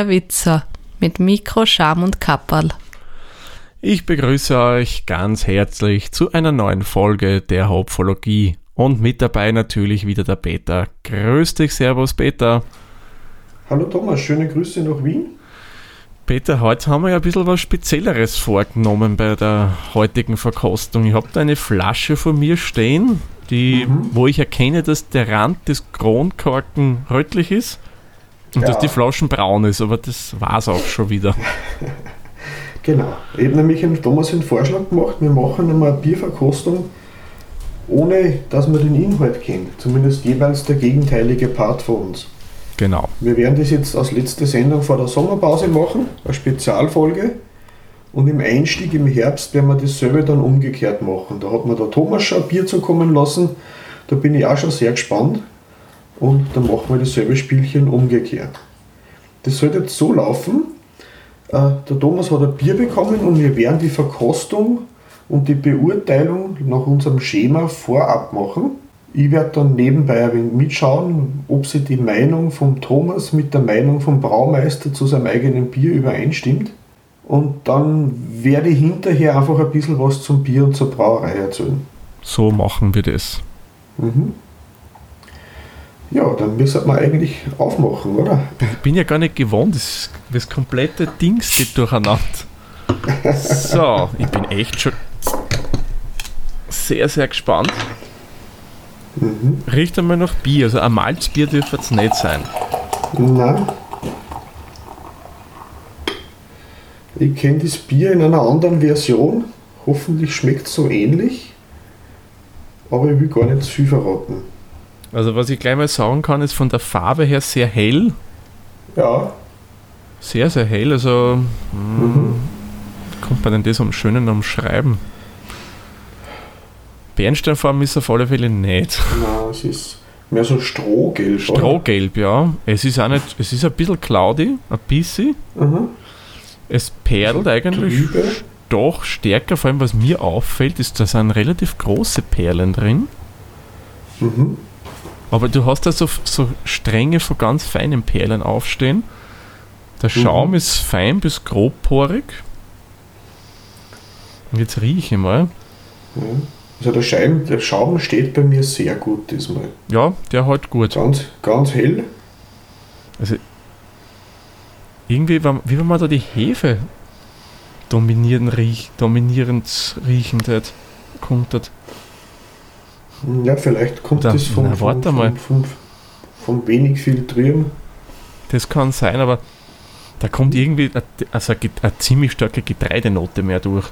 der Witzer mit Mikro, Scham und Kapperl. Ich begrüße euch ganz herzlich zu einer neuen Folge der Hopfologie und mit dabei natürlich wieder der Peter. Grüß dich, Servus Peter. Hallo Thomas, schöne Grüße nach Wien. Peter, heute haben wir ja ein bisschen was Spezielleres vorgenommen bei der heutigen Verkostung. Ich habe da eine Flasche vor mir stehen, die, mhm. wo ich erkenne, dass der Rand des Kronkorken rötlich ist und ja. dass die Flaschen braun ist, aber das war es auch schon wieder. genau. Ich habe nämlich einen Thomas einen Vorschlag gemacht, wir machen einmal eine Bierverkostung, ohne dass man den Inhalt kennt. Zumindest jeweils der gegenteilige Part von uns. Genau. Wir werden das jetzt als letzte Sendung vor der Sommerpause machen, eine Spezialfolge. Und im Einstieg im Herbst werden wir dasselbe dann umgekehrt machen. Da hat mir der Thomas schon ein Bier zukommen lassen. Da bin ich auch schon sehr gespannt. Und dann machen wir dasselbe Spielchen umgekehrt. Das soll jetzt so laufen. Äh, der Thomas hat ein Bier bekommen und wir werden die Verkostung und die Beurteilung nach unserem Schema vorab machen. Ich werde dann nebenbei ein wenig mitschauen, ob sich die Meinung von Thomas mit der Meinung vom Braumeister zu seinem eigenen Bier übereinstimmt. Und dann werde ich hinterher einfach ein bisschen was zum Bier und zur Brauerei erzählen. So machen wir das. Mhm. Ja, dann müssen wir eigentlich aufmachen, oder? Ich bin ja gar nicht gewohnt, das, das komplette Dings geht durcheinander. So, ich bin echt schon sehr, sehr gespannt. Mhm. Riecht einmal nach Bier. Also ein Malzbier dürfte es nicht sein. Nein. Ich kenne das Bier in einer anderen Version. Hoffentlich schmeckt es so ähnlich. Aber ich will gar nicht zu viel verraten. Also was ich gleich mal sagen kann, ist von der Farbe her sehr hell. Ja. Sehr, sehr hell. Also hm, mhm. kommt man denn das am schönen umschreiben? Bernsteinfarben ist auf alle Fälle nicht. Nein, es ist mehr so Strohgelb. Strohgelb, oder? ja. Es ist auch nicht, es ist ein bisschen cloudy, ein bisschen. Mhm. Es perlt so eigentlich trübe. doch stärker, vor allem was mir auffällt, ist, da sind relativ große Perlen drin. Mhm. Aber du hast da so, so Stränge von ganz feinen Perlen aufstehen. Der Schaum mhm. ist fein bis grobporig. Und jetzt rieche ich mal. Mhm. Also der, Schein, der Schaum steht bei mir sehr gut diesmal. Ja, der halt gut. Ganz, ganz hell. Also irgendwie, wie wenn man da die Hefe dominierend, riech, dominierend riechend hat, kommt das. Ja, vielleicht kommt Oder, das vom, na, vom, vom, vom, vom, wenig Filtrieren. Das kann sein, aber da kommt irgendwie also eine, eine ziemlich starke Getreidenote mehr durch.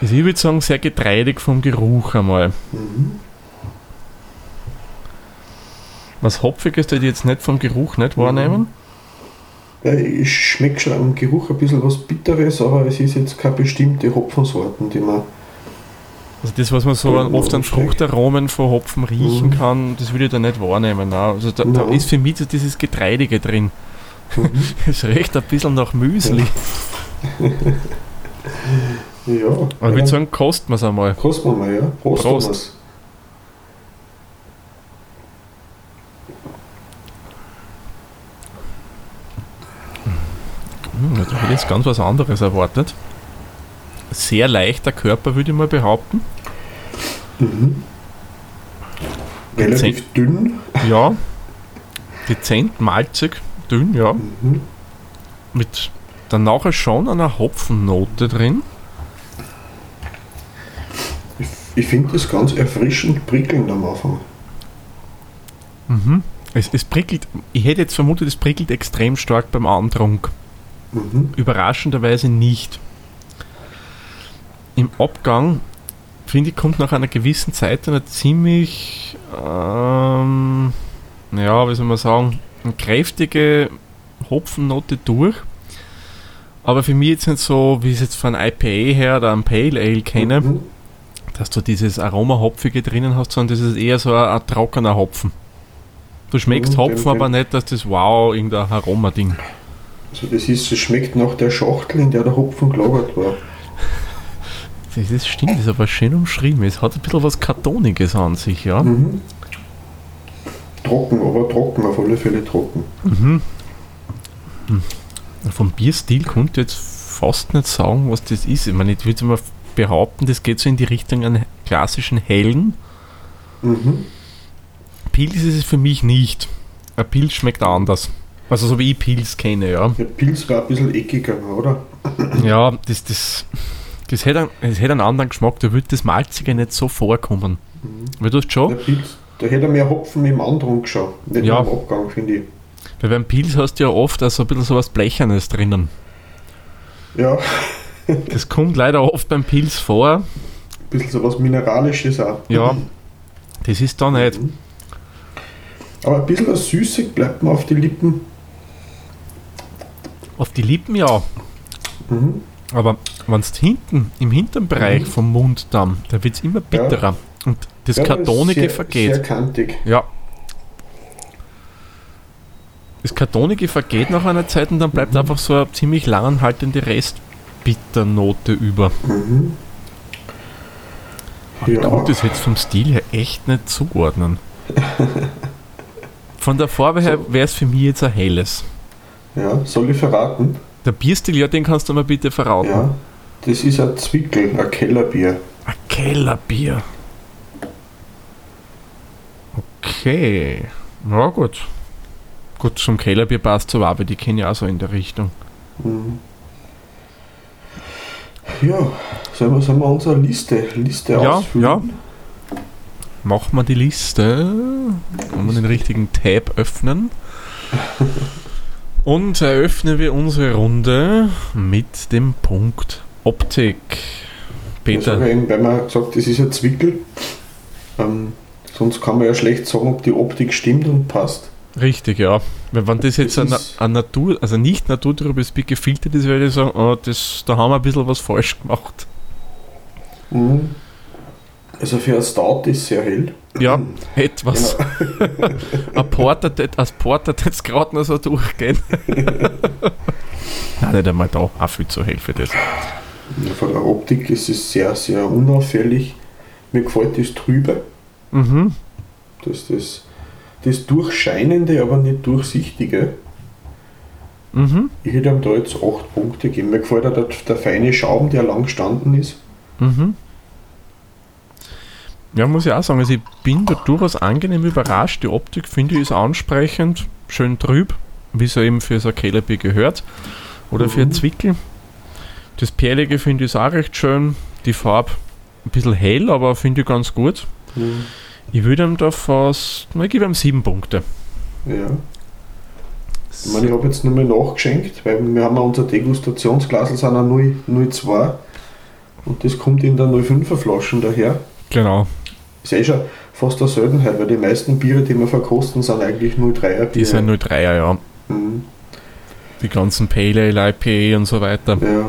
Also ich würde sagen, sehr getreidig vom Geruch einmal. Mhm. Was Hopfiges, das ich jetzt nicht vom Geruch nicht mhm. wahrnehmen? Ja, ich schmecke schon am Geruch ein bisschen was Bitteres, aber es ist jetzt keine bestimmte Hopfensorten, die man. Also das, was man so oft an Fruchtaromen von Hopfen riechen mhm. kann, das würde ich da nicht wahrnehmen. Nein. Also da, da, ist für mich so dieses Getreidige drin. Mhm. es riecht ein bisschen nach Müsli. Ja. Ja. Aber ich würde sagen, kosten wir es einmal. Kosten wir mal, ja. Prost. Prost. Hm, ich hätte jetzt ganz was anderes erwartet. Sehr leichter Körper, würde ich mal behaupten. Mhm. Relativ Dezent, dünn. Ja. Dezent, malzig, dünn, ja. Mhm. Mit dann nachher schon einer Hopfennote drin. Ich finde das ganz erfrischend prickelnd am Anfang. Mhm. Es, es prickelt, ich hätte jetzt vermutet, es prickelt extrem stark beim Antrunk. Mhm. Überraschenderweise nicht. Im Abgang, finde ich, kommt nach einer gewissen Zeit eine ziemlich, ähm, ja, wie soll man sagen, eine kräftige Hopfennote durch. Aber für mich jetzt nicht so, wie ich es jetzt von IPA her oder einem Pale Ale kenne. Mhm dass du dieses Aroma-Hopfige drinnen hast, sondern das ist eher so ein, ein trockener Hopfen. Du schmeckst mhm, Hopfen, aber nicht, dass das wow, irgendein Aroma-Ding. Also das ist, es schmeckt nach der Schachtel, in der der Hopfen gelagert war. Das, stimmt, das ist aber schön umschrieben. Es hat ein bisschen was Kartoniges an sich, ja. Mhm. trocken, aber trocken, auf alle Fälle trocken. Mhm. Hm. Vom Bierstil konnte ich jetzt fast nicht sagen, was das ist. Ich meine, ich würde mal behaupten, das geht so in die Richtung einen klassischen hellen. Mhm. Pilz ist es für mich nicht. Ein Pilz schmeckt anders. Also so wie ich Pilz kenne, ja. Der Pilz war ein bisschen eckiger, oder? Ja, das, das, das, hätte, einen, das hätte einen anderen Geschmack, da würde das Malzige nicht so vorkommen. Mhm. Weil du hast schon, Der Pilz, da hätte er mehr Hopfen im Andrang schon, nicht Ja. im Abgang, finde ich. weil beim Pilz hast du ja oft also ein bisschen so was Blechernes drinnen. Ja, Das kommt leider oft beim Pilz vor. ein bisschen so was Mineralisches auch. Ja, das ist da nicht. Mhm. Aber ein bisschen was Süßig bleibt mir auf die Lippen. Auf die Lippen ja, Mhm. Aber wenn es hinten, im hinteren Bereich Mhm. vom Mund dann, da wird es immer bitterer. Und das Ja, Kartonige sehr, vergeht. Sehr kantig. Ja. Das Kartonige vergeht nach einer Zeit und dann bleibt Mhm. einfach so eine ziemlich langanhaltende Restbitternote über. Mhm. Aber ich Ja. konnte das jetzt vom Stil her echt nicht zuordnen. Von der Farbe her wäre es für mich jetzt ein helles. Ja, soll ich verraten? Der Bierstil, ja, den kannst du mir bitte verraten. Ja, das ist ein Zwickel, ein Kellerbier. Ein Kellerbier. Okay. Na gut. Gut, zum Kellerbier passt so aber die kenne ich auch so in der Richtung. Mhm. Ja, sollen wir, sollen wir unsere Liste, Liste Ja, ausfüllen? ja. Machen wir die Liste. Kann man den richtigen Tab öffnen. Und eröffnen wir unsere Runde mit dem Punkt Optik. Peter, eben, weil man gesagt, das ist ein Zwickel. Ähm, sonst kann man ja schlecht sagen, ob die Optik stimmt und passt. richtig, ja. Weil wenn das jetzt Das ein, Natur, also nicht naturtrübes Bier gefiltert ist, würde ich sagen, oh, das, da haben wir ein bisschen was falsch gemacht. Mhm. Also für ein Stout ist sehr hell. Ja, etwas. Genau. Ein Porter, als Porter jetzt gerade noch so durchgehen. Nein, nicht einmal da. Auch viel zu hell für das. Ja, Von der Optik ist es sehr, sehr unauffällig. Mir gefällt das Trübe, Mhm. das, das, das Durchscheinende, aber nicht Durchsichtige. Mhm. Ich hätte ihm da jetzt 8 Punkte gegeben. Mir gefällt auch der, der feine Schaum, der lang gestanden ist. Mhm. Ja, muss ich auch sagen, also ich bin da durchaus angenehm überrascht. Die Optik finde ich ist ansprechend, schön trüb, wie es ja eben für so ein Kellerbier gehört. Oder für ein Mhm. Zwickel. Das Perlige finde ich auch recht schön. Die Farbe ein bisschen hell, aber finde ich ganz gut. Ich würde ihm da fast, na, ich gebe ihm sieben Punkte. Ja. Ich meine, ich habe jetzt nur mal nachgeschenkt, weil wir haben ja unser Degustationsglas sind 0, 02 und das kommt in der 05er Flaschen daher. Genau, Ist eh schon fast eine Seltenheit, weil die meisten Biere, die wir verkosten, sind eigentlich 03er die Biere. sind 03er, ja. Mhm. Die ganzen Pale Ale, IPA und so weiter. Ja,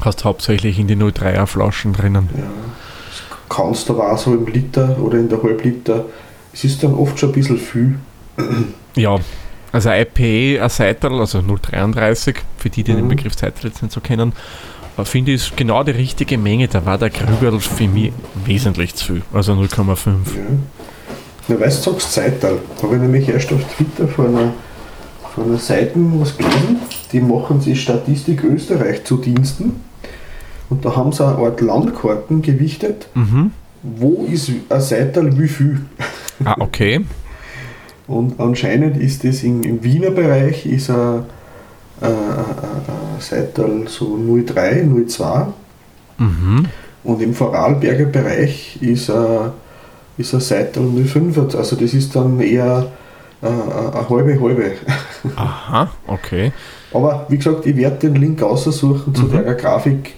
Hast hauptsächlich in die 03er Flaschen drinnen. ja. Das kannst du aber auch so im Liter oder in der Halbliter. Es ist dann oft schon ein bisschen viel. Ja, also IPA, ein Seital, also 033, für die, die den Mhm. Begriff Seital jetzt nicht so kennen, finde ich ist genau die richtige Menge. Da war der Krügerl für mich wesentlich zu viel, also 0,5. Ja. Na, weißt du, sagst Zeital. Habe ich nämlich erst auf Twitter von einer, von einer Seite was gelesen. Die machen sich Statistik Österreich zu Diensten. Und da haben sie eine Art Landkarten gewichtet. Mhm. Wo ist ein Seital wie viel? Ah, okay. Und anscheinend ist das im, im Wiener Bereich ist ein, äh, ein, ein Seital so 03, 02. Mhm. Und im Vorarlberger Bereich ist ein, ist Seital 05. Also das ist dann eher äh, eine halbe halbe. Aha, okay. Aber wie gesagt, ich werde den Link aussuchen zu Mhm. der Grafik.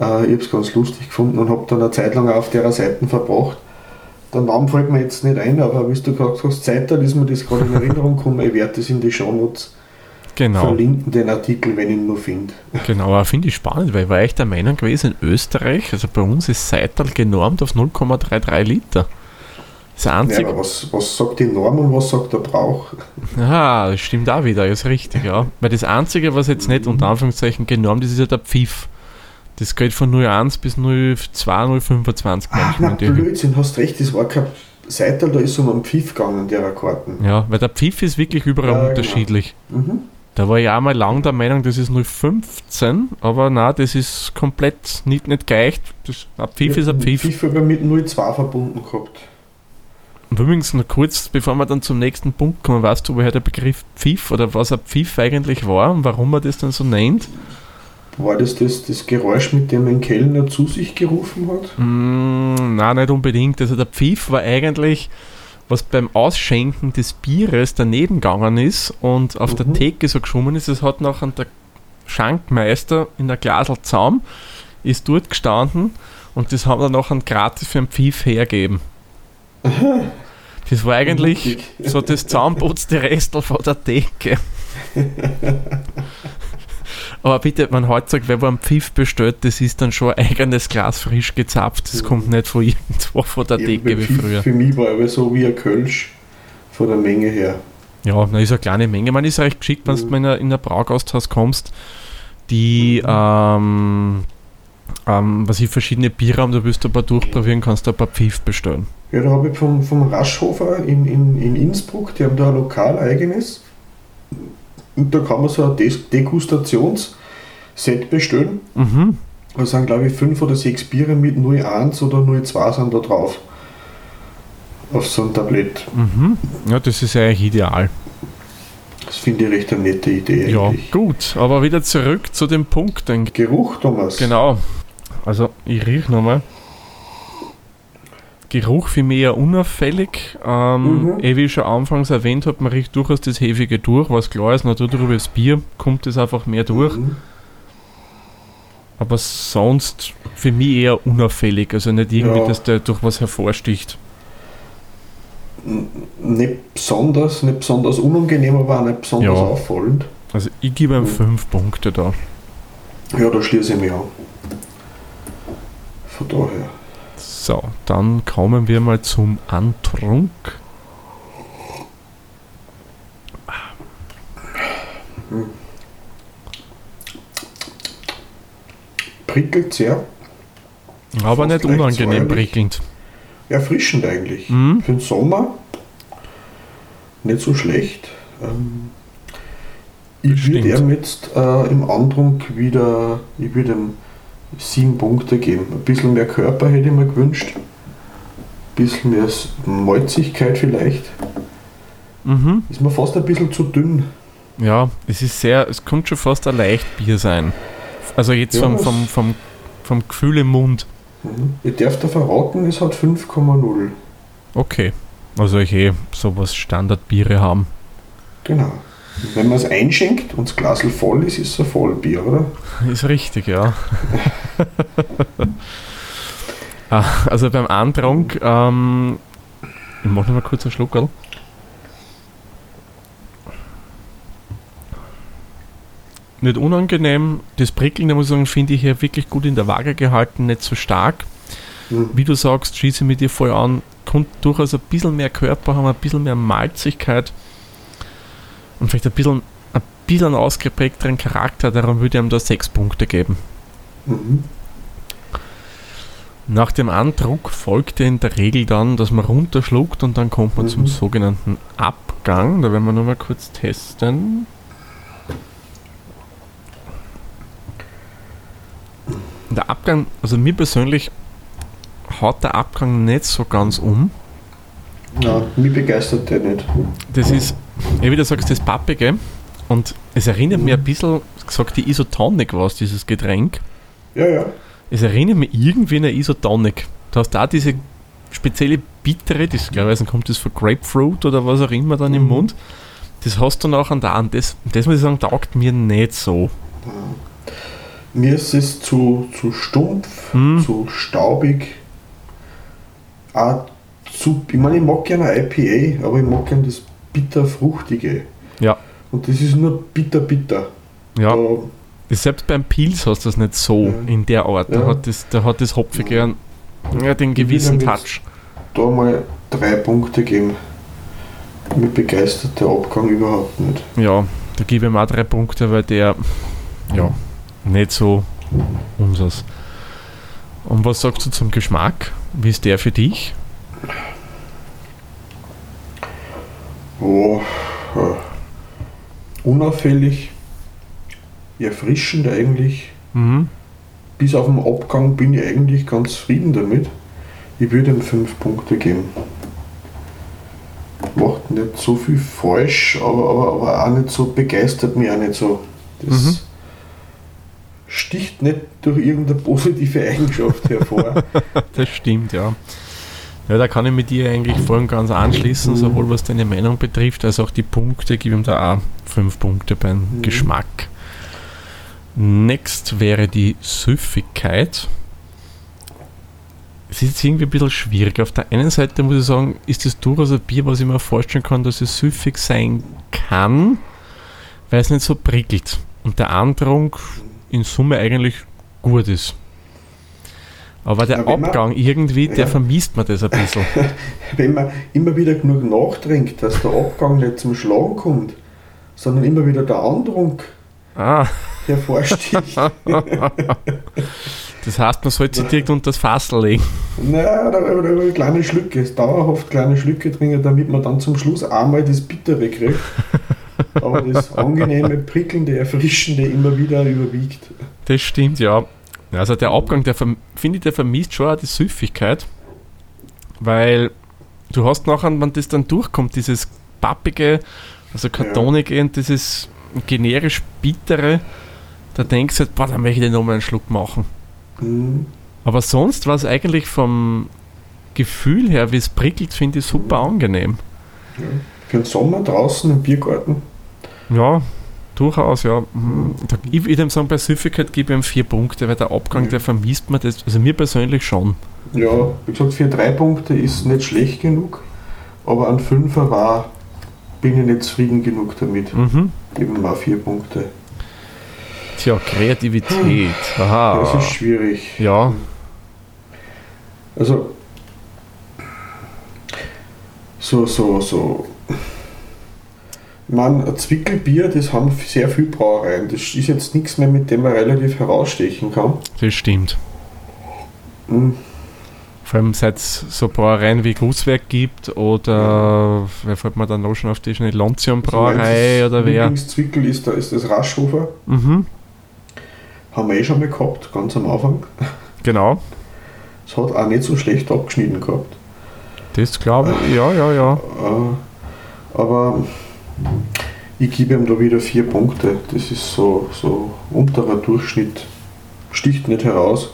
Äh, ich habe es ganz lustig gefunden und habe dann eine Zeit lang auf der Seite verbracht. Der Name fällt mir jetzt nicht ein, aber wie du gerade sagst, Zeital ist mir das gerade in Erinnerung gekommen. Ich werde das in die Shownotes Genau, verlinken, den Artikel, wenn ich ihn noch finde. genau. aber Finde ich spannend, weil ich war echt der Meinung gewesen, in Österreich, also bei uns ist Seital genormt auf 0,33 Liter. Das Ja, aber was, was sagt die Norm und was sagt der Brauch? Ah, das stimmt auch wieder, ist richtig, ja. Weil das Einzige, was jetzt nicht unter Anführungszeichen genormt ist, ist ja der Pfiff. Das geht von 0,1 bis 0,2, 0,25 Ach, na. Blödsinn, hast recht, das war kein Seitel, da ist um einen Pfiff gegangen, derer Karten. Ja, weil der Pfiff ist wirklich überall Ja, genau. unterschiedlich. Mhm. Da war ich auch mal lang der Meinung, das ist 0,15, aber nein, das ist komplett nicht, nicht gleich. Das, ein Pfiff ist ein Pfiff. Pfiff habe ich mit 0,2 verbunden gehabt. Und übrigens noch kurz, bevor wir dann zum nächsten Punkt kommen, weißt du, woher der Begriff Pfiff oder was ein Pfiff eigentlich war und warum man das dann so nennt? War das, das das Geräusch, mit dem ein Kellner zu sich gerufen hat? Mm, nein, nicht unbedingt. Also der Pfiff war eigentlich, was beim Ausschenken des Bieres daneben gegangen ist und auf der Mhm. Theke so geschwommen ist. Es hat nachher der Schankmeister in der Glasel Zaum ist dort gestanden und das haben wir nachher gratis für einen Pfiff hergeben. Das war eigentlich so das zahnputzte Restel von der Theke. Aber bitte, man heutzutage, wer wo einen Pfiff bestellt, das ist dann schon ein eigenes Glas frisch gezapft. Das kommt nicht von irgendwo von der Eben Theke wie Pfiff früher. Für mich war aber so wie ein Kölsch von der Menge her. Ja, na ist eine kleine Menge. Man ist recht geschickt, wenn du Mhm. mal in ein- in ein Braugasthaus kommst, die, Mhm. ähm, ähm, was ich verschiedene Biere haben, da willst du ein paar durchprobieren, kannst du ein paar Pfiff bestellen. Ja, da habe ich vom, vom Raschhofer in, in, in Innsbruck, die haben da ein Lokal eigenes. Und da kann man so ein Degustationsset bestellen. Mhm. Da sind, glaube ich, fünf oder sechs Biere mit 01 oder 02 sind da drauf. Auf so ein Tablett. Mhm. Ja, das ist eigentlich ideal. Das finde ich recht eine nette Idee Ja, eigentlich. gut, aber wieder zurück zu dem Punkt. Geruch, Thomas. Genau. Also, ich riech nochmal. Geruch für mich eher unauffällig. Ähm, Mhm. eh wie ich schon anfangs erwähnt habe, man riecht durchaus das Hefige durch, was klar ist, natürlich über das Bier kommt es einfach mehr durch. Mhm. Aber sonst für mich eher unauffällig, also nicht irgendwie, Ja. dass der durch was hervorsticht. Nicht besonders, nicht besonders unangenehm, aber auch nicht besonders Ja. auffallend. Also ich gebe ihm Mhm. fünf Punkte da. Ja, da schließe ich mich an. Von daher. So, dann kommen wir mal zum Antrunk. Prickelt sehr. Aber Fast nicht unangenehm prickelnd. Erfrischend eigentlich. Mhm. Für den Sommer nicht so schlecht. Ähm, ich würde ihm jetzt äh, im Antrunk wieder, ich würde ihm sieben Punkte geben. Ein bisschen mehr Körper hätte ich mir gewünscht. Ein bisschen mehr Malzigkeit vielleicht. Mhm. Ist mir fast ein bisschen zu dünn. Ja, es ist sehr, es könnte schon fast ein Leichtbier sein. Also jetzt Ja, vom, vom, vom, vom Gefühl im Mund. Mhm. Ich darf da verraten, es hat 5,0. Okay. Also ich eh sowas Standardbiere haben. Genau. Wenn man es einschenkt und das Glas voll ist, ist es ein Vollbier, oder? Ist richtig, ja. Ah, also beim Antrunk, ähm, ich mache noch mal kurz einen Schluck, gell? Nicht unangenehm. Das Prickeln, da muss ich sagen, finde ich hier wirklich gut in der Waage gehalten, nicht so stark. Mhm. Wie du sagst, schieße ich mit dir voll an, kommt durchaus ein bisschen mehr Körper haben, ein bisschen mehr Malzigkeit und vielleicht ein bisschen, ein bisschen ausgeprägteren Charakter, darum würde ich ihm da sechs Punkte geben. Mhm. Nach dem Andruck folgt in der Regel dann, dass man runterschluckt und dann kommt man zum Mhm. sogenannten Abgang. Da werden wir nur mal kurz testen. Der Abgang, also mir persönlich haut der Abgang nicht so ganz um. Ja, mich begeistert der nicht. Das ist, ja, wie du sagst, das Pappige. Und es erinnert mich ein bisschen, gesagt, die Isotonic war es, dieses Getränk. Ja, ja. Es erinnert mich irgendwie an eine Isotonic. Du hast da diese spezielle bittere, das klarerweise kommt das von Grapefruit oder was auch immer dann im Mhm. Mund. Das hast du nachher da und das, das muss ich sagen, taugt mir nicht so. Mir ist es zu, zu stumpf, Hm. zu staubig. Auch zu, ich meine, ich mag gerne ein IPA, aber ich mag gerne das bitter-fruchtige. Ja. Und das ist nur bitter-bitter. Ja, Da, selbst beim Pils hast du das nicht so Ja. in der Art. Da Ja. hat das, da hat das Hopfige einen, ja, den gewissen mit- Touch. da mal drei Punkte geben. Mich begeistert der Abgang überhaupt nicht. Ja, da gebe ich ihm auch drei Punkte, weil der ja nicht so unseres. Und was sagst du zum Geschmack? Wie ist der für dich? Oh, äh, unauffällig, erfrischend eigentlich. Mhm. Bis auf den Abgang bin ich eigentlich ganz zufrieden damit. Ich würde ihm 5 Punkte geben. Macht nicht so viel falsch, aber, aber, aber auch nicht so, begeistert mich auch nicht so. Das Mhm. sticht nicht durch irgendeine positive Eigenschaft hervor. Das stimmt, ja. Ja, da kann ich mit dir eigentlich voll und ganz anschließen, sowohl was deine Meinung betrifft, als auch die Punkte, gebe ihm da auch fünf Punkte beim Mhm. Geschmack. Next wäre die Süffigkeit. Es ist jetzt irgendwie ein bisschen schwierig. Auf der einen Seite muss ich sagen, ist das durchaus ein Bier, was ich mir vorstellen kann, dass es süffig sein kann, weil es nicht so prickelt und der Andrunk in Summe eigentlich gut ist. Aber der Ja, wenn man- Abgang irgendwie, der Ja. vermisst man das ein bisschen. Wenn man immer wieder genug nachdenkt, dass der Abgang nicht zum Schlagen kommt, sondern immer wieder der Andrunk Ah, hervorsticht. das heißt, man sollte sich direkt unter das Fassel legen. Naja, da, da, da kleine Schlücke, dauerhaft kleine Schlücke trinken, damit man dann zum Schluss einmal das Bittere kriegt. Aber das angenehme, prickelnde, erfrischende immer wieder überwiegt. Das stimmt, ja. Also der Abgang, der finde ich, der vermisst schon auch die Süffigkeit, weil du hast nachher, wenn das dann durchkommt, dieses pappige, also kartonige und dieses generisch bittere, da denkst du halt, boah, da möchte ich nochmal einen Schluck machen. Hm. Aber sonst war es eigentlich vom Gefühl her, wie es prickelt, finde ich super angenehm. Ja. Für den Sommer draußen im Biergarten. Ja, durchaus, ja. Mhm. Ich würde sagen, bei Süffigkeit gebe ich ihm vier Punkte, weil der Abgang, Mhm. der vermisst man das, also mir persönlich schon. Ja, wie gesagt, für drei Punkte ist nicht schlecht genug, aber ein Fünfer war, bin ich nicht zufrieden genug damit. Mhm. Geben wir vier Punkte. Tja, Kreativität. Aha. Das ist schwierig. Ja, Also, so, so, so. Ein Zwickelbier, das haben sehr viel Brauereien. Das ist jetzt nichts mehr, mit dem man relativ herausstechen kann. das stimmt. Hm, Vor allem seit es so Brauereien wie Grußwerk gibt oder wer fällt mir dann noch schon auf die schnell Lonzium Brauerei also oder wer. Lieblingszwickel ist, da ist das Raschhofer. Mhm, Haben wir eh schon mal gehabt, ganz am Anfang. genau. Es hat auch nicht so schlecht abgeschnitten gehabt. Das glaube ich, ja, ja, ja. Äh, aber ich gebe ihm da wieder vier Punkte. Das ist so, so unterer Durchschnitt. Sticht nicht heraus.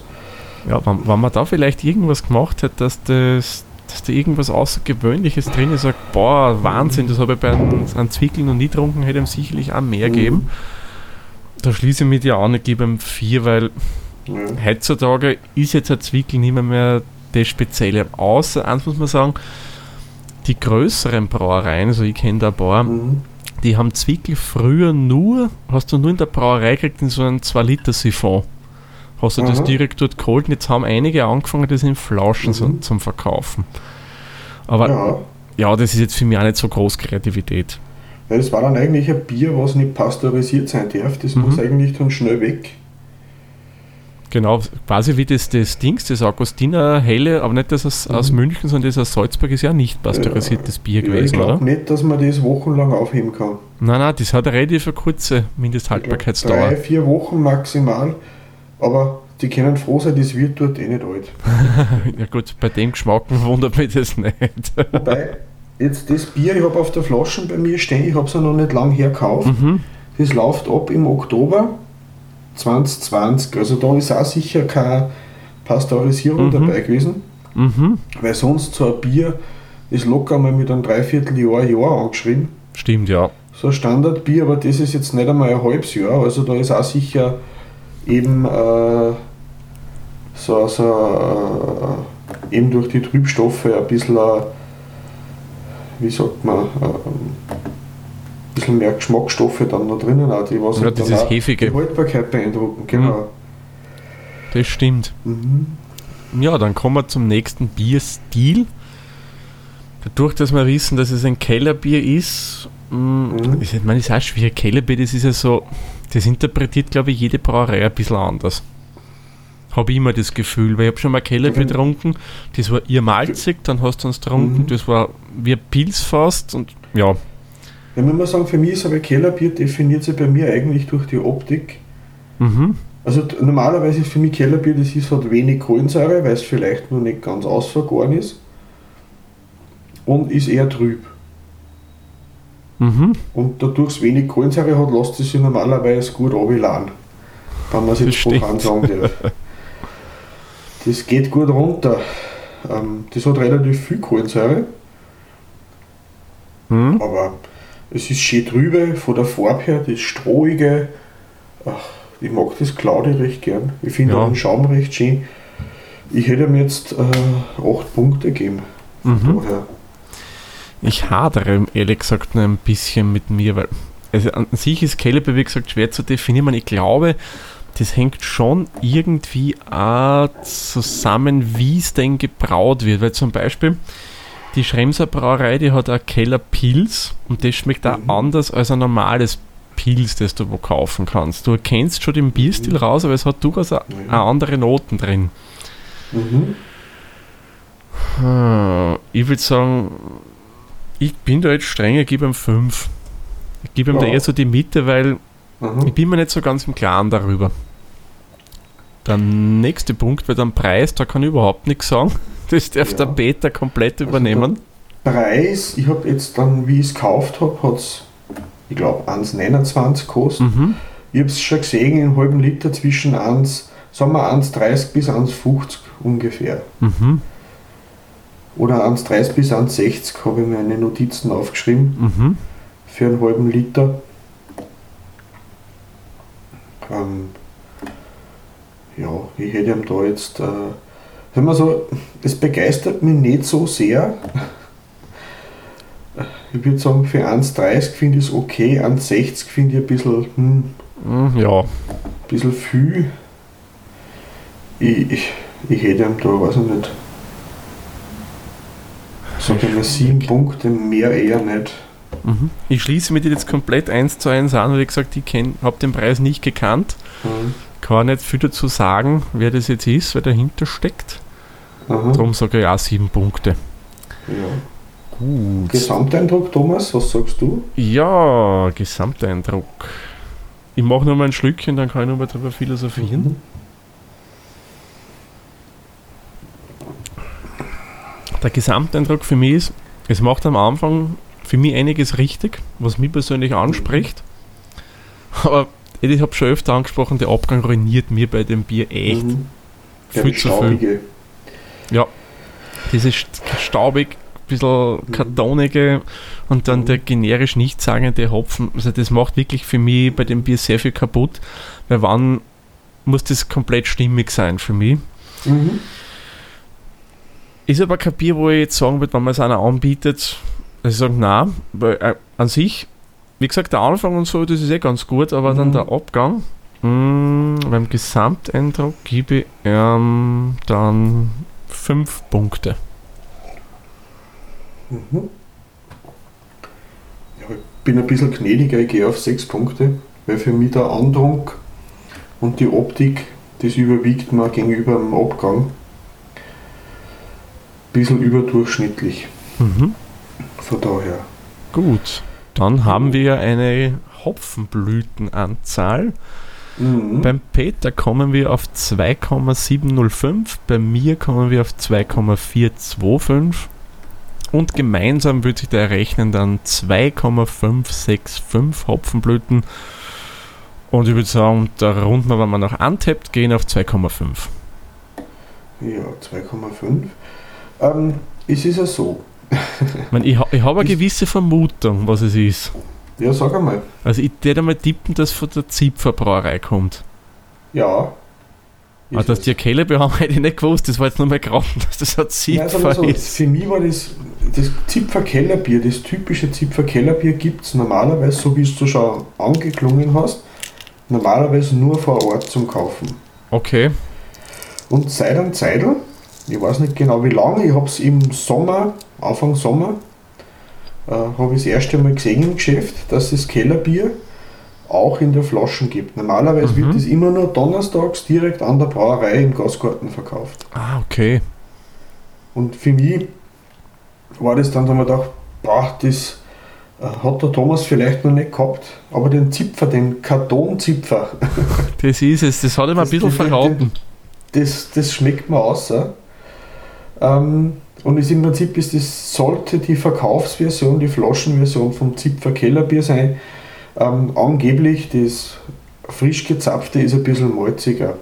Ja, wenn, wenn man da vielleicht irgendwas gemacht hat, dass das dass da irgendwas Außergewöhnliches drin ist, sagt, boah, Wahnsinn, das habe ich bei einem, einem Zwickel noch nie getrunken, hätte ihm sicherlich auch mehr Mhm. geben. Da schließe ich mich dir an, ich gebe ihm vier, weil Ja. heutzutage ist jetzt ein Zwickel nicht mehr, mehr das Spezielle. Außer, eins muss man sagen, die größeren Brauereien, also ich kenne da ein paar, Mhm. die haben Zwickel früher nur, hast du nur in der Brauerei gekriegt, in so einem 2-Liter-Siphon. Hast du das Aha. direkt dort geholt und jetzt haben einige angefangen, das in Flaschen Mhm. zum Verkaufen. Aber ja. Ja. das ist jetzt für mich auch nicht so groß Kreativität. ja, das war dann eigentlich ein Bier, was nicht pasteurisiert sein darf. Das Mhm. muss eigentlich dann schnell weg. Genau, quasi wie das, das Dings, das Augustiner Helle, aber nicht das aus, Mhm. aus München, sondern das aus Salzburg ist ja nicht pasteurisiertes Bier Ja, ich gewesen, oder? glaube nicht, dass man das wochenlang aufheben kann. Nein, nein, das hat eine relativ kurze Ich glaub, Mindesthaltbarkeitsdauer. Drei, vier Wochen maximal. Aber die können froh sein, das wird dort eh nicht alt. Ja gut, bei dem Geschmack wundert mich das nicht. Wobei, jetzt das Bier, ich habe auf der Flasche bei mir stehen, ich habe es ja noch nicht lang herkauft. mhm. Das läuft ab im Oktober 2020. Also da ist auch sicher keine Pasteurisierung Mhm. dabei gewesen. Mhm. Weil sonst so ein Bier ist locker mal mit einem Dreivierteljahr, Jahr angeschrieben. Stimmt, ja. So ein Standardbier, aber das ist jetzt nicht einmal ein halbes Jahr. Also da ist auch sicher eben äh, so, so äh, eben durch die Trübstoffe ein bisschen, äh, wie sagt man, äh, ein bisschen mehr Geschmacksstoffe dann noch drinnen auch, die was Ja, halt dieses Hefige. die Haltbarkeit beeindrucken. Genau. Das stimmt. Mhm. Ja, dann kommen wir zum nächsten Bierstil. Dadurch, dass wir wissen, dass es ein Kellerbier ist, mh, Mhm. ist, ich meine, ist auch schwierig. Kellerbier, das ist ja so, das interpretiert, glaube ich, jede Brauerei ein bisschen anders. Habe ich immer das Gefühl, weil ich habe schon mal Kellerbier Mhm. getrunken, das war ihr malzig, dann hast du uns getrunken, Mhm. das war wie Pilz fast und ja, Ja, man muss sagen, für mich ist aber Kellerbier definiert sich bei mir eigentlich durch die Optik. Mhm. Also normalerweise ist für mich Kellerbier, das ist halt wenig Kohlensäure, weil es vielleicht noch nicht ganz ausvergoren ist. Und ist eher trüb. Mhm. Und dadurch es wenig Kohlensäure hat, lässt es sich normalerweise gut runterladen. Wenn man es Das jetzt spontan sagen darf. Das geht gut runter. Ähm, das hat relativ viel Kohlensäure, Mhm. aber es ist schön trübe von der Farbe her, das Strohige. Ach, ich mag das Claudi recht gern. Ich finde Ja. auch den Schaum recht schön. Ich hätte ihm jetzt äh, 8 Punkte gegeben. Mhm. Daher. Ich hadere ehrlich gesagt noch ein bisschen mit mir, weil also an sich ist Caliber, wie gesagt, schwer zu definieren. Man, Ich glaube, das hängt schon irgendwie auch zusammen, wie es denn gebraut wird. Weil zum Beispiel die Schremser Brauerei, die hat auch Keller Pils und das schmeckt auch Mhm. anders als ein normales Pils, das du wo kaufen kannst. Du erkennst schon den Bierstil Mhm. raus, aber es hat durchaus auch andere Noten drin. Mhm. Hm, Ich würde sagen, ich bin da jetzt streng, ich gebe ihm 5. Ich gebe ihm da Ja. eher so die Mitte, weil ich Mhm. bin mir nicht so ganz im Klaren darüber. Der nächste Punkt wird am Preis, da kann ich überhaupt nichts sagen. Das darf Ja. der Peter komplett Also übernehmen. Preis, ich habe jetzt dann, wie ich es gekauft habe, hat es, ich glaube, 1,29 gekostet. Mhm. Ich habe es schon gesehen, einen halben Liter zwischen 1, sagen wir 1,30 bis 1,50 ungefähr. Mhm. Oder 1,30 bis 1,60 habe ich mir eine Notizen aufgeschrieben Mhm. für einen halben Liter. Ähm, ja, ich hätte ihm da jetzt, äh, wenn man so, es begeistert mich nicht so sehr. Ich würde sagen, für 1,30 finde ich es okay, 1,60 finde ich ein bisschen, hm, Mhm, Ja, bisschen viel. Ich, ich, ich hätte ihm da, weiß ich nicht. Ich mal sieben Punkte, mehr eher nicht. mhm. ich schließe mir die jetzt komplett eins zu eins an, weil ich gesagt ich habe den Preis nicht gekannt. Hm. Kann nicht viel dazu sagen, wer das jetzt ist, wer dahinter steckt. Aha. Darum sage ich auch sieben Punkte. Ja. Gut. Gesamteindruck, Thomas, was sagst du? Ja, Gesamteindruck. Ich mache nur mal ein Schlückchen, dann kann ich nochmal drüber philosophieren. Der Gesamteindruck für mich ist, es macht am Anfang für mich einiges richtig, was mich persönlich anspricht. Aber ich habe schon öfter angesprochen, der Abgang ruiniert mir bei dem Bier echt. Mhm. Viel zu viel. staubige. Dieses st- staubig, ein bisschen Mhm. kartonige und dann Mhm. der generisch nichtssagende Hopfen. Also das macht wirklich für mich bei dem Bier sehr viel kaputt, weil wann muss das komplett stimmig sein für mich. Mhm. Ist aber kein Bier, wo ich jetzt sagen würde, wenn man es einer anbietet, dass ich sage, nein, weil äh, an sich, wie gesagt, der Anfang und so, das ist eh ganz gut, aber dann Mhm. der Abgang, mh, beim Gesamteindruck gebe ich ähm, dann fünf Punkte. Mhm. Ja, ich bin ein bisschen gnädiger, ich gehe auf sechs Punkte, weil für mich der Andruck und die Optik, das überwiegt mir gegenüber dem Abgang. Bisschen überdurchschnittlich, Mhm. von daher. Gut, dann haben wir eine Hopfenblütenanzahl. Mhm. Beim Peter kommen wir auf 2,705, bei mir kommen wir auf 2,425 und gemeinsam würde sich da errechnen dann 2,565 Hopfenblüten. Und ich würde sagen, da runden wir, wenn man noch antappt, gehen auf 2,5. Ja, 2,5. Ähm, es ist ja so. Ich, meine, ich, ich habe eine gewisse Vermutung, was es ist. Ja, sag einmal. Also ich würde mal tippen, dass von der Zipfer Brauerei kommt. Ja. Ah, Ist dass es. die Kellerbier haben, hätte ich nicht gewusst. Das war jetzt nur mal geraten, dass das ein Nein, Zipfer so, ist. für mich war das, das Zipfer Kellerbier, das typische Zipfer Kellerbier gibt es normalerweise, so wie es du schon angeklungen hast, normalerweise nur vor Ort zum Kaufen. Okay. Und seit einem Zeitl, ich weiß nicht genau wie lange, ich habe es im Sommer, Anfang Sommer, äh, habe ich das erste Mal gesehen im Geschäft, dass es Kellerbier auch in der Flaschen gibt. Normalerweise Mhm. wird es immer nur donnerstags direkt an der Brauerei im Gasgarten verkauft. Ah, okay. Und für mich war das dann, da man gedacht, boah, das Äh, hat der Thomas vielleicht noch nicht gehabt, aber den Zipfer, den Kartonzipfer, Das ist es, das hat ihm ein bisschen verraten. das, das schmeckt mir aus. Ähm, und ist im Prinzip ist das sollte die Verkaufsversion, die Flaschenversion vom Zipfer Kellerbier sein. Ähm, angeblich das frisch gezapfte ist ein bisschen malziger.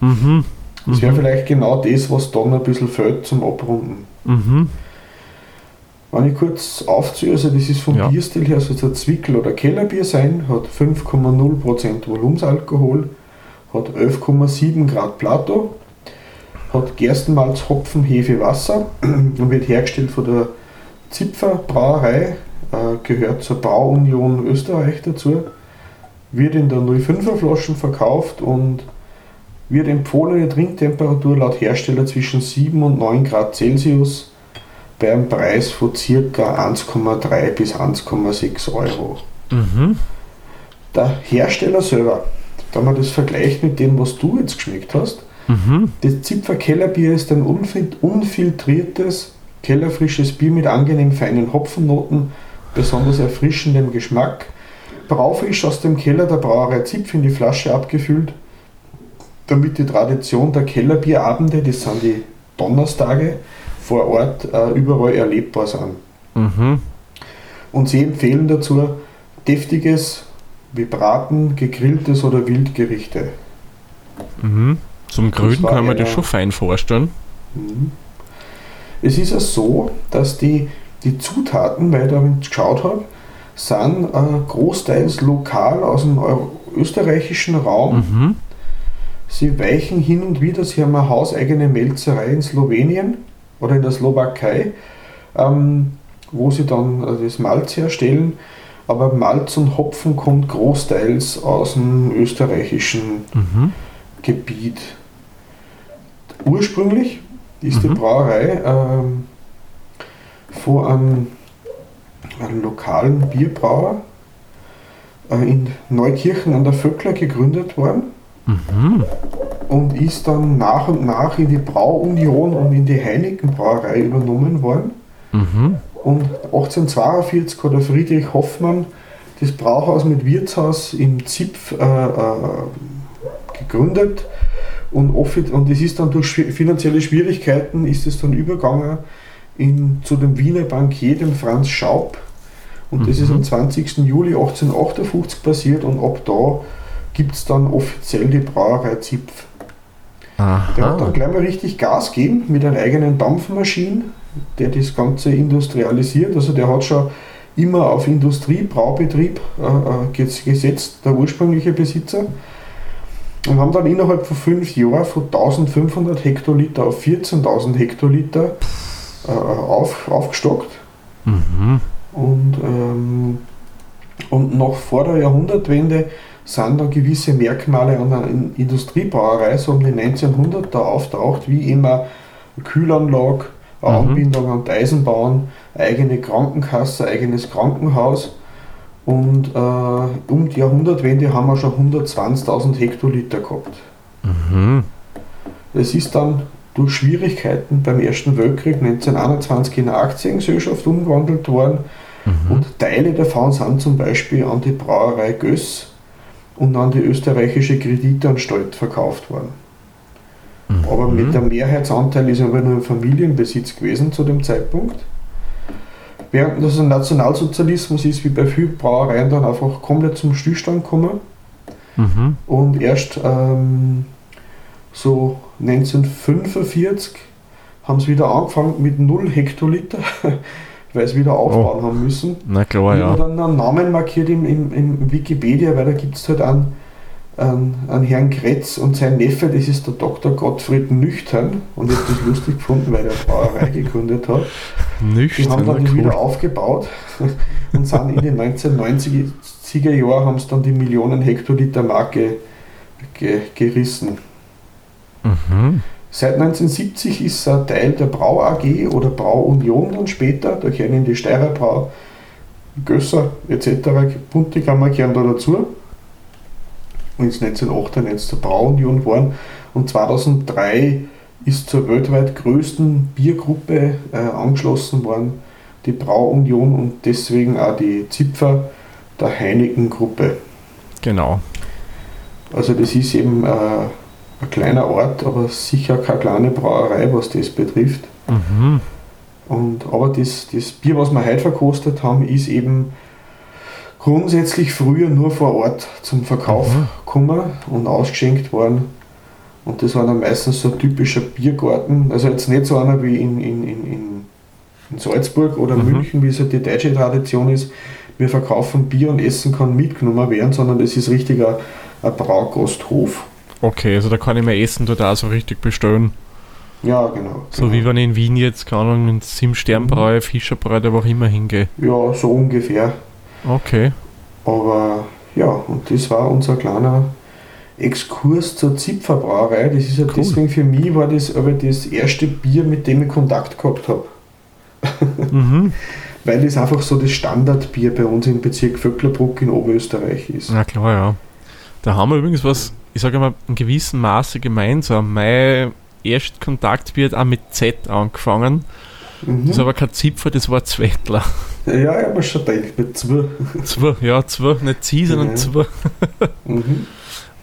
Mhm. Das wäre Mhm. vielleicht genau das, was dann ein bisschen fehlt zum Abrunden. Mhm. Wenn ich kurz aufziehe, also das ist vom Ja. Bierstil her, soll es ein Zwickel- oder Kellerbier sein, hat 5,0% Volumensalkohol, hat 11,7 Grad Plato, hat Gerstenmalz, Hopfen, Hefe, Wasser und wird hergestellt von der Zipfer Brauerei, äh, gehört zur Brauunion Österreich dazu, wird in der 05er Flaschen verkauft und wird empfohlene Trinktemperatur laut Hersteller zwischen 7 und 9 Grad Celsius bei einem Preis von ca. 1,3 bis 1,6 Euro. Mhm. Der Hersteller selber, wenn man das vergleicht mit dem, was du jetzt geschmeckt hast, Mhm. das Zipfer Kellerbier ist ein unfil- unfiltriertes, kellerfrisches Bier mit angenehm feinen Hopfennoten, besonders erfrischendem Geschmack. Braufrisch aus dem Keller der Brauerei Zipf in die Flasche abgefüllt, damit die Tradition der Kellerbierabende, das sind die Donnerstage, vor Ort äh, überall erlebbar sind. Mhm. Und sie empfehlen dazu deftiges wie Braten, gegrilltes oder Wildgerichte. Mhm. Zum Grünen kann man ja- das schon fein vorstellen. Mhm. Es ist ja so, dass die, die Zutaten, weil ich da geschaut habe, sind äh, großteils lokal aus dem österreichischen Raum. Mhm. Sie weichen hin und wieder, sie haben eine hauseigene Melzerei in Slowenien oder in der Slowakei, ähm, wo sie dann äh, das Malz herstellen. Aber Malz und Hopfen kommt großteils aus dem österreichischen Mhm. Gebiet. Ursprünglich ist die Mhm. Brauerei ähm, von einem, einem lokalen Bierbrauer äh, in Neukirchen an der Vöckler gegründet worden Mhm. und ist dann nach und nach in die Brauunion und in die Heineken Brauerei übernommen worden. Mhm. Und 1842 hat der Friedrich Hoffmann das Brauhaus mit Wirtshaus im Zipf äh, äh, gegründet. Und, und es ist dann durch finanzielle Schwierigkeiten ist es dann übergegangen in, zu dem Wiener Bankier, dem Franz Schaub. Und das Mhm. ist am 20. Juli 1858 passiert und ab da gibt es dann offiziell die Brauerei Zipf. Der hat dann Aha. gleich mal richtig Gas gegeben mit einer eigenen Dampfmaschine, der das Ganze industrialisiert. Also der hat schon immer auf Industriebraubetrieb äh, äh, ges- gesetzt, der ursprüngliche Besitzer. Und haben dann innerhalb von fünf Jahren von 1500 Hektoliter auf 14.000 Hektoliter äh, auf, aufgestockt. Mhm. Und, ähm, und noch vor der Jahrhundertwende sind da gewisse Merkmale an einer In- Industriebrauerei so um die 1900 da auftaucht, wie immer Kühlanlage, Mhm. Anbindung an die Eisenbahn, eigene Krankenkasse, eigenes Krankenhaus. Und äh, um die Jahrhundertwende haben wir schon 120.000 Hektoliter gehabt. Mhm. Es ist dann durch Schwierigkeiten beim Ersten Weltkrieg 1921 in eine Aktiengesellschaft umgewandelt worden. Mhm. Und Teile davon sind zum Beispiel an die Brauerei Göss und an die österreichische Kreditanstalt verkauft worden. Aber mit der Mehrheitsanteil ist aber nur im Familienbesitz gewesen zu dem Zeitpunkt. Während ein Nationalsozialismus ist, wie bei vielen Brauereien dann einfach komplett zum Stillstand gekommen. Mhm. Und erst ähm, so 1945 haben sie wieder angefangen mit 0 Hektoliter, weil sie wieder aufbauen haben müssen. Na klar, Ich habe ja. dann einen Namen markiert im, im, im Wikipedia, weil da gibt es halt einen, einen, einen Herrn Kretz und sein Neffe, das ist der Dr. Gottfried Nüchtern. Und ich habe das lustig gefunden, weil er eine Brauerei gegründet hat. Die Nüchtern, haben dann die cool. wieder aufgebaut und sind in den 1990er Jahren haben sie dann die Millionen Hektoliter Marke ge gerissen. Mhm. Seit 1970 ist er Teil der Brau AG oder Brauunion dann später, da gehören die Steirer Brau, Gösser etc. Buntigammer gehören da dazu. Und ist 1998 zur Brauunion geworden und 2003 ist zur weltweit größten Biergruppe äh, angeschlossen worden, die Brauunion und deswegen auch die Zipfer der Heineken-Gruppe. Genau. Also das ist eben äh, ein kleiner Ort, aber sicher keine kleine Brauerei, was das betrifft. Mhm. Und, aber das, das Bier, was wir heute verkostet haben, ist eben grundsätzlich früher nur vor Ort zum Verkauf Mhm. gekommen und ausgeschenkt worden. Und das war dann meistens so ein typischer Biergarten. Also jetzt nicht so einer wie in, in, in, in, Salzburg oder Mhm. München, wie es halt die deutsche Tradition ist. Wir verkaufen Bier und Essen kann mitgenommen werden, sondern das ist richtig ein, ein Braugasthof. Okay, also da kann ich mein Essen dort auch so richtig bestellen. Ja, genau. So genau. wie wenn ich in Wien jetzt, keine Ahnung, in Sim-Sternbräu, Fischerbräu, da wo auch immer hingehe. Ja, so ungefähr. Okay. Aber ja, und das war unser kleiner Exkurs zur Zipferbrauerei. Das ist ja Cool. deswegen für mich war das aber das erste Bier, mit dem ich Kontakt gehabt habe. Mhm. Weil das einfach so das Standardbier bei uns im Bezirk Vöcklerbruck in Oberösterreich ist. Na klar, ja. Da haben wir übrigens was, ich sage mal, in gewissem Maße gemeinsam. Mein erst Kontaktbier hat auch mit Z angefangen. Mhm. Das ist aber kein Zipfer, das war Zwettler. Ja, ich habe schon gedacht, mit zwei. Zwei, ja, zwei, nicht sie, sondern Ja. zwei. Mhm.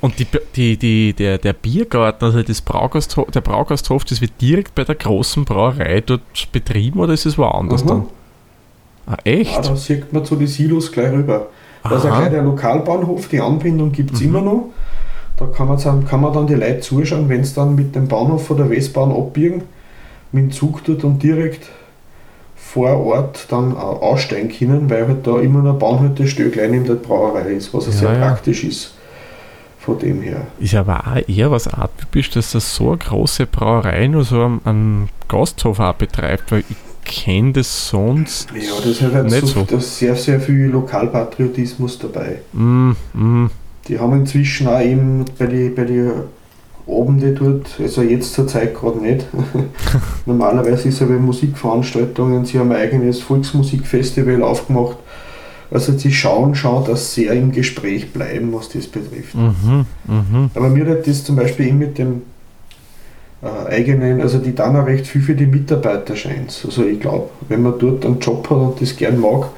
Und die, die, die, der, der Biergarten, also das Braugasthof, der Braugasthof, das wird direkt bei der großen Brauerei dort betrieben oder ist es woanders Aha. dann? Ah, echt? Ah, da sieht man zu die Silos gleich rüber. Da ist ja Aha. gleich der Lokalbahnhof, die Anbindung gibt es Mhm. immer noch. Da kann man, dann, kann man dann die Leute zuschauen, wenn es dann mit dem Bahnhof von der Westbahn abbiegen, mit dem Zug dort und direkt vor Ort dann au- aussteigen können, weil halt da immer eine Bahnhaltestelle gleich neben der Brauerei ist, was Ja, sehr ja. praktisch ist. Von dem her. Ist aber auch eher was atypisch, dass das so eine große Brauerei nur so einen, einen Gasthof auch betreibt, weil ich kenne das sonst. Ja, das hat halt Nicht so, so. Da ist sehr, sehr viel Lokalpatriotismus dabei. Mm, mm, Die haben inzwischen auch eben bei den bei die Abende dort, also jetzt zur Zeit gerade nicht. Normalerweise ist ja bei Musikveranstaltungen, sie haben ein eigenes Volksmusikfestival aufgemacht. Also sie schauen schon, dass sie sehr im Gespräch bleiben, was das betrifft. mhm, mhm. Aber mir hat das zum Beispiel eben mit dem äh, eigenen, also die dann auch recht viel für die Mitarbeiter scheint. Also ich glaube, wenn man dort einen Job hat und das gern mag,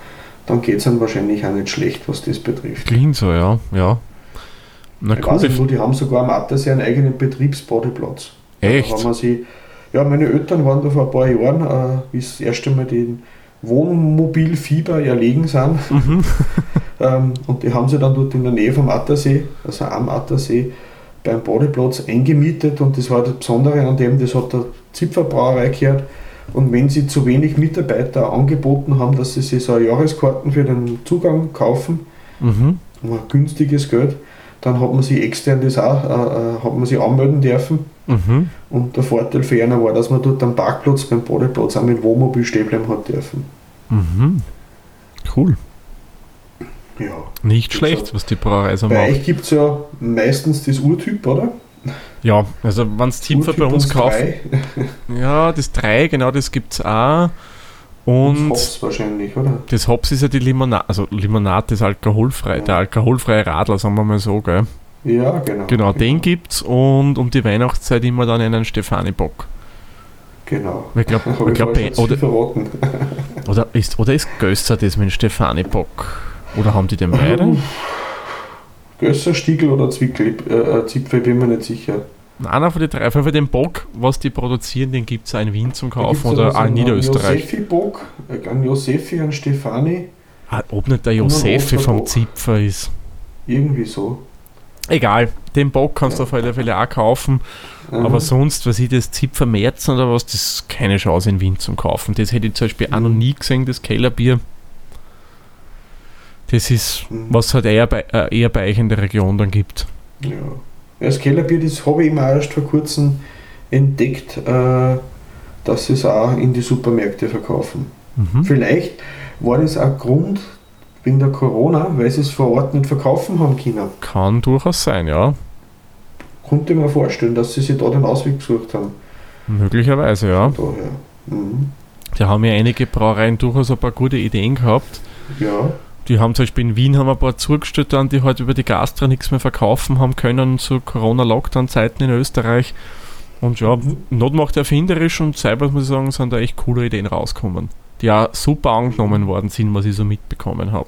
dann geht es einem wahrscheinlich auch nicht schlecht, was das betrifft. Klingt so, ja. ja. Na Ich weiß cool, nicht, wo die haben sogar am Attersee einen eigenen Betriebsbadeplatz. Da echt. haben wir sie, ja, meine Eltern waren da vor ein paar Jahren, äh, wie das erste Mal den Wohnmobilfieber erlegen sind. Mhm. ähm, und die haben sie dann dort in der Nähe vom Attersee, also am Attersee, beim Badeplatz eingemietet. Und das war das Besondere an dem, das hat der Zipferbrauerei gehört. Und wenn sie zu wenig Mitarbeiter angeboten haben, dass sie sich so Jahreskarten für den Zugang kaufen, Mhm. um ein günstiges Geld, dann hat man sich extern das auch, äh, äh, hat man sich anmelden dürfen. Mhm. Und der Vorteil für einer war, dass man dort am Parkplatz, beim Badeplatz auch mit Wohnmobil stehen bleiben hat dürfen. Mhm. Cool. Ja. Nicht schlecht, was die Brauerei so Bei macht. euch gibt es ja meistens das Urtyp, oder? Ja, also wenn es Urtyp bei uns drei. Ja, das 3, genau, das gibt es auch. Und Und Hops wahrscheinlich, oder? das Hops ist ja die Limonade, also Limonade ist alkoholfrei, Ja. der alkoholfreie Radler, sagen wir mal so, gell? Ja, genau. Genau, den gibt's und um die Weihnachtszeit immer dann einen Stefani-Bock. Genau. Ich glaub- Hab ich glaub, vorher schon oder- verraten. Oder ist, oder ist Gösser das mit dem Stefani-Bock? Oder haben die den beide? Gösser, Stiegel oder Zwickel, äh, äh, Zipfel, bin mir nicht sicher. Einer von den drei, für den Bock, was die produzieren, den gibt es auch in Wien zum Kaufen oder also auch in Niederösterreich. Josefi-Bock, äh, einen Josefi, einen Stefani, Ah, ob nicht der Josefe vom Osterbock. Zipfer ist. irgendwie so. Egal, den Bock kannst du auf alle Fälle auch kaufen. Mhm. Aber sonst, was ich das Zipfer Märzen oder was, das ist keine Chance in Wien zum Kaufen. Das hätte ich zum Beispiel auch noch Mhm. nie gesehen, das Kellerbier. Das ist, Mhm. was halt eher bei, äh, eher bei euch in der Region dann gibt. Ja. Das Kellerbier, das habe ich immer erst vor kurzem entdeckt, äh, dass sie es auch in die Supermärkte verkaufen. Mhm. Vielleicht war das auch Grund wegen der Corona, weil sie es vor Ort nicht verkaufen haben können. Kann durchaus sein, ja. Konnte ich mir vorstellen, dass sie sich da den Ausweg gesucht haben. Möglicherweise, ja. Mhm. Da haben ja einige Brauereien durchaus ein paar gute Ideen gehabt. Ja, Die haben zum Beispiel in Wien haben ein paar zugestellt, dann, die halt über die Gastra nichts mehr verkaufen haben können zu Corona-Lockdown-Zeiten in Österreich. Und ja. Not macht erfinderisch und selber muss ich sagen, sind da echt coole Ideen rausgekommen. die auch super angenommen worden sind, was ich so mitbekommen habe.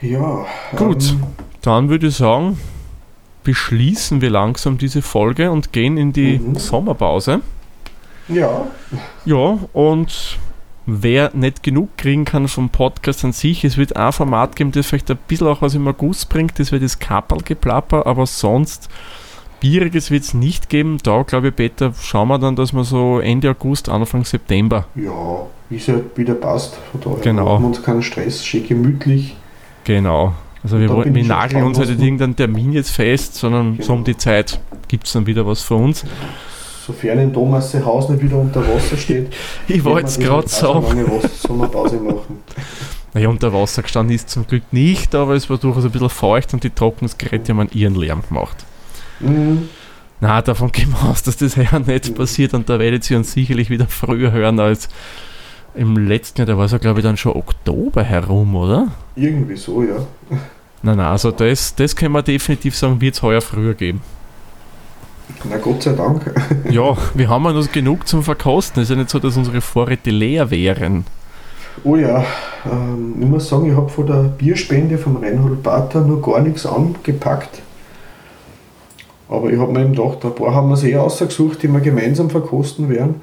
Ja. Gut, ähm, dann würde ich sagen, beschließen wir langsam diese Folge und gehen in die Mhm. Sommerpause. ja, Ja, und wer nicht genug kriegen kann vom Podcast an sich, es wird ein Format geben, das vielleicht ein bisschen auch was im August bringt, das wird das Kapperlgeplapper, aber sonst Bieriges wird es nicht geben. Da glaube ich, Peter, schauen wir dann, dass wir so Ende August, Anfang September, ja, wie es halt wieder passt. Von daher Genau. machen wir uns keinen Stress, schön gemütlich. genau. Also wir, wollen- wir nageln uns halt irgendeinen Termin jetzt fest, sondern so um Genau. die Zeit gibt es dann wieder was für uns. Sofern in Thomas Haus nicht wieder unter Wasser steht, Ich wollte es gerade sagen. Was- Sommerpause machen. Naja, unter Wasser gestanden ist zum Glück nicht, aber es war durchaus ein bisschen feucht und die Trocknungsgeräte haben ihren Lärm gemacht. Mhm. Na, davon gehen wir aus, dass das ja nicht Mhm. passiert und da werdet ihr uns sicherlich wieder früher hören als im letzten Jahr, da war es ja glaube ich dann schon Oktober herum, oder? Irgendwie so, ja. Nein, nein, also das, das können wir definitiv sagen, wird es heuer früher geben. Na Gott sei Dank. Ja, wir haben ja noch genug zum Verkosten. Es ist ja nicht so, dass unsere Vorräte leer wären. Oh ja, ähm, ich muss sagen, ich habe von der Bierspende vom Reinhold Bater nur gar nichts angepackt. Aber ich habe mir eben gedacht, ein paar haben wir eh ausgesucht, die wir gemeinsam verkosten werden.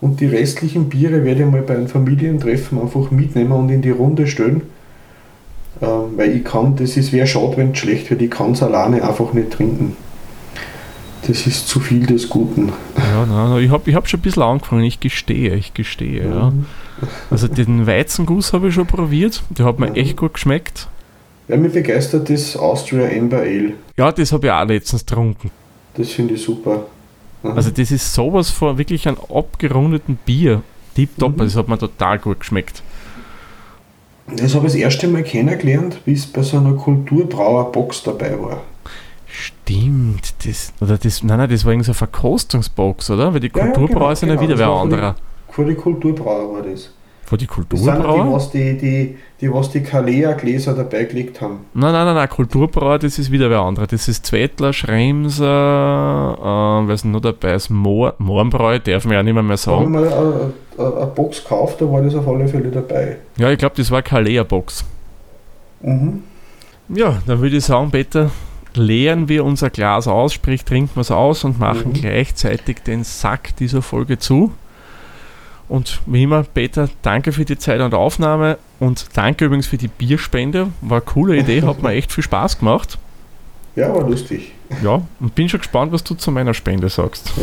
Und die restlichen Biere werde ich mal bei einem Familientreffen einfach mitnehmen und in die Runde stellen. Ähm, weil ich kann, das ist wäre schade, wenn es schlecht wird, ich kann es alleine einfach nicht trinken. Das ist zu viel des Guten. Ja, nein, nein, ich habe ich hab schon ein bisschen angefangen, ich gestehe, ich gestehe, ja. Mhm. Also den Weizenguss habe ich schon probiert, der hat mir Mhm. echt gut geschmeckt. Ja, mich begeistert das Austria Amber Ale. Ja, das habe ich auch letztens getrunken. Das finde ich super. Mhm. Also das ist sowas von wirklich einem abgerundeten Bier. Tipptopp, Mhm. das hat mir total gut geschmeckt. Das habe ich das erste Mal kennengelernt, bis bei so einer Kulturbrauerbox dabei war. Stimmt, das, oder das, nein, nein, das war irgendwie so eine Verkostungsbox, oder? Weil die Ja, ja, Kulturbrauer genau, sind ja genau, wieder wer anderer. Vor die Kulturbrauer war das. Von die Das sind die, Kulturbrauer? was die, die, die, was die Kalea-Gläser dabei gelegt haben. Nein, nein, nein, nein, Kulturbrauer, das ist wieder wer anderer. Das ist Zwettler, Schremser, äh, ist denn noch dabei? Moor, Mohrenbräu, darf man ja nicht mehr, mehr Da habe ich sagen. mal eine, Box gekauft, da war das auf alle Fälle dabei. Ja, ich glaube, das war Kalea-Box. Mhm. Ja, dann würde ich sagen, Peter, leeren wir unser Glas aus, sprich trinken wir es aus und machen Mhm. gleichzeitig den Sack dieser Folge zu. Und wie immer, Peter, danke für die Zeit und Aufnahme und danke übrigens für die Bierspende. War eine coole Idee, hat mir echt viel Spaß gemacht. Ja, war lustig. Ja, und bin schon gespannt, was du zu meiner Spende sagst. Ja.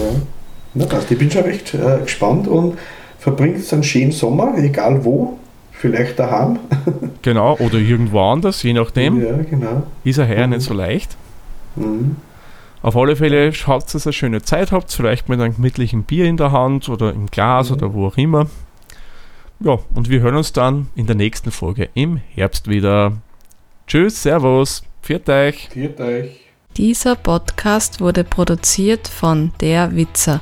Na passt, ich bin schon recht äh, gespannt und verbringt einen schönen Sommer, egal wo. Vielleicht daheim. Genau, oder irgendwo anders, je nachdem. Ja, genau. Ist ja heuer Mhm. nicht so leicht. Mhm. Auf alle Fälle schaut, dass ihr eine schöne Zeit habt, vielleicht mit einem gemütlichen Bier in der Hand oder im Glas Mhm. oder wo auch immer. Ja, und wir hören uns dann in der nächsten Folge im Herbst wieder. Tschüss, Servus, pfiat euch. Viert euch. Dieser Podcast wurde produziert von Der Witzer.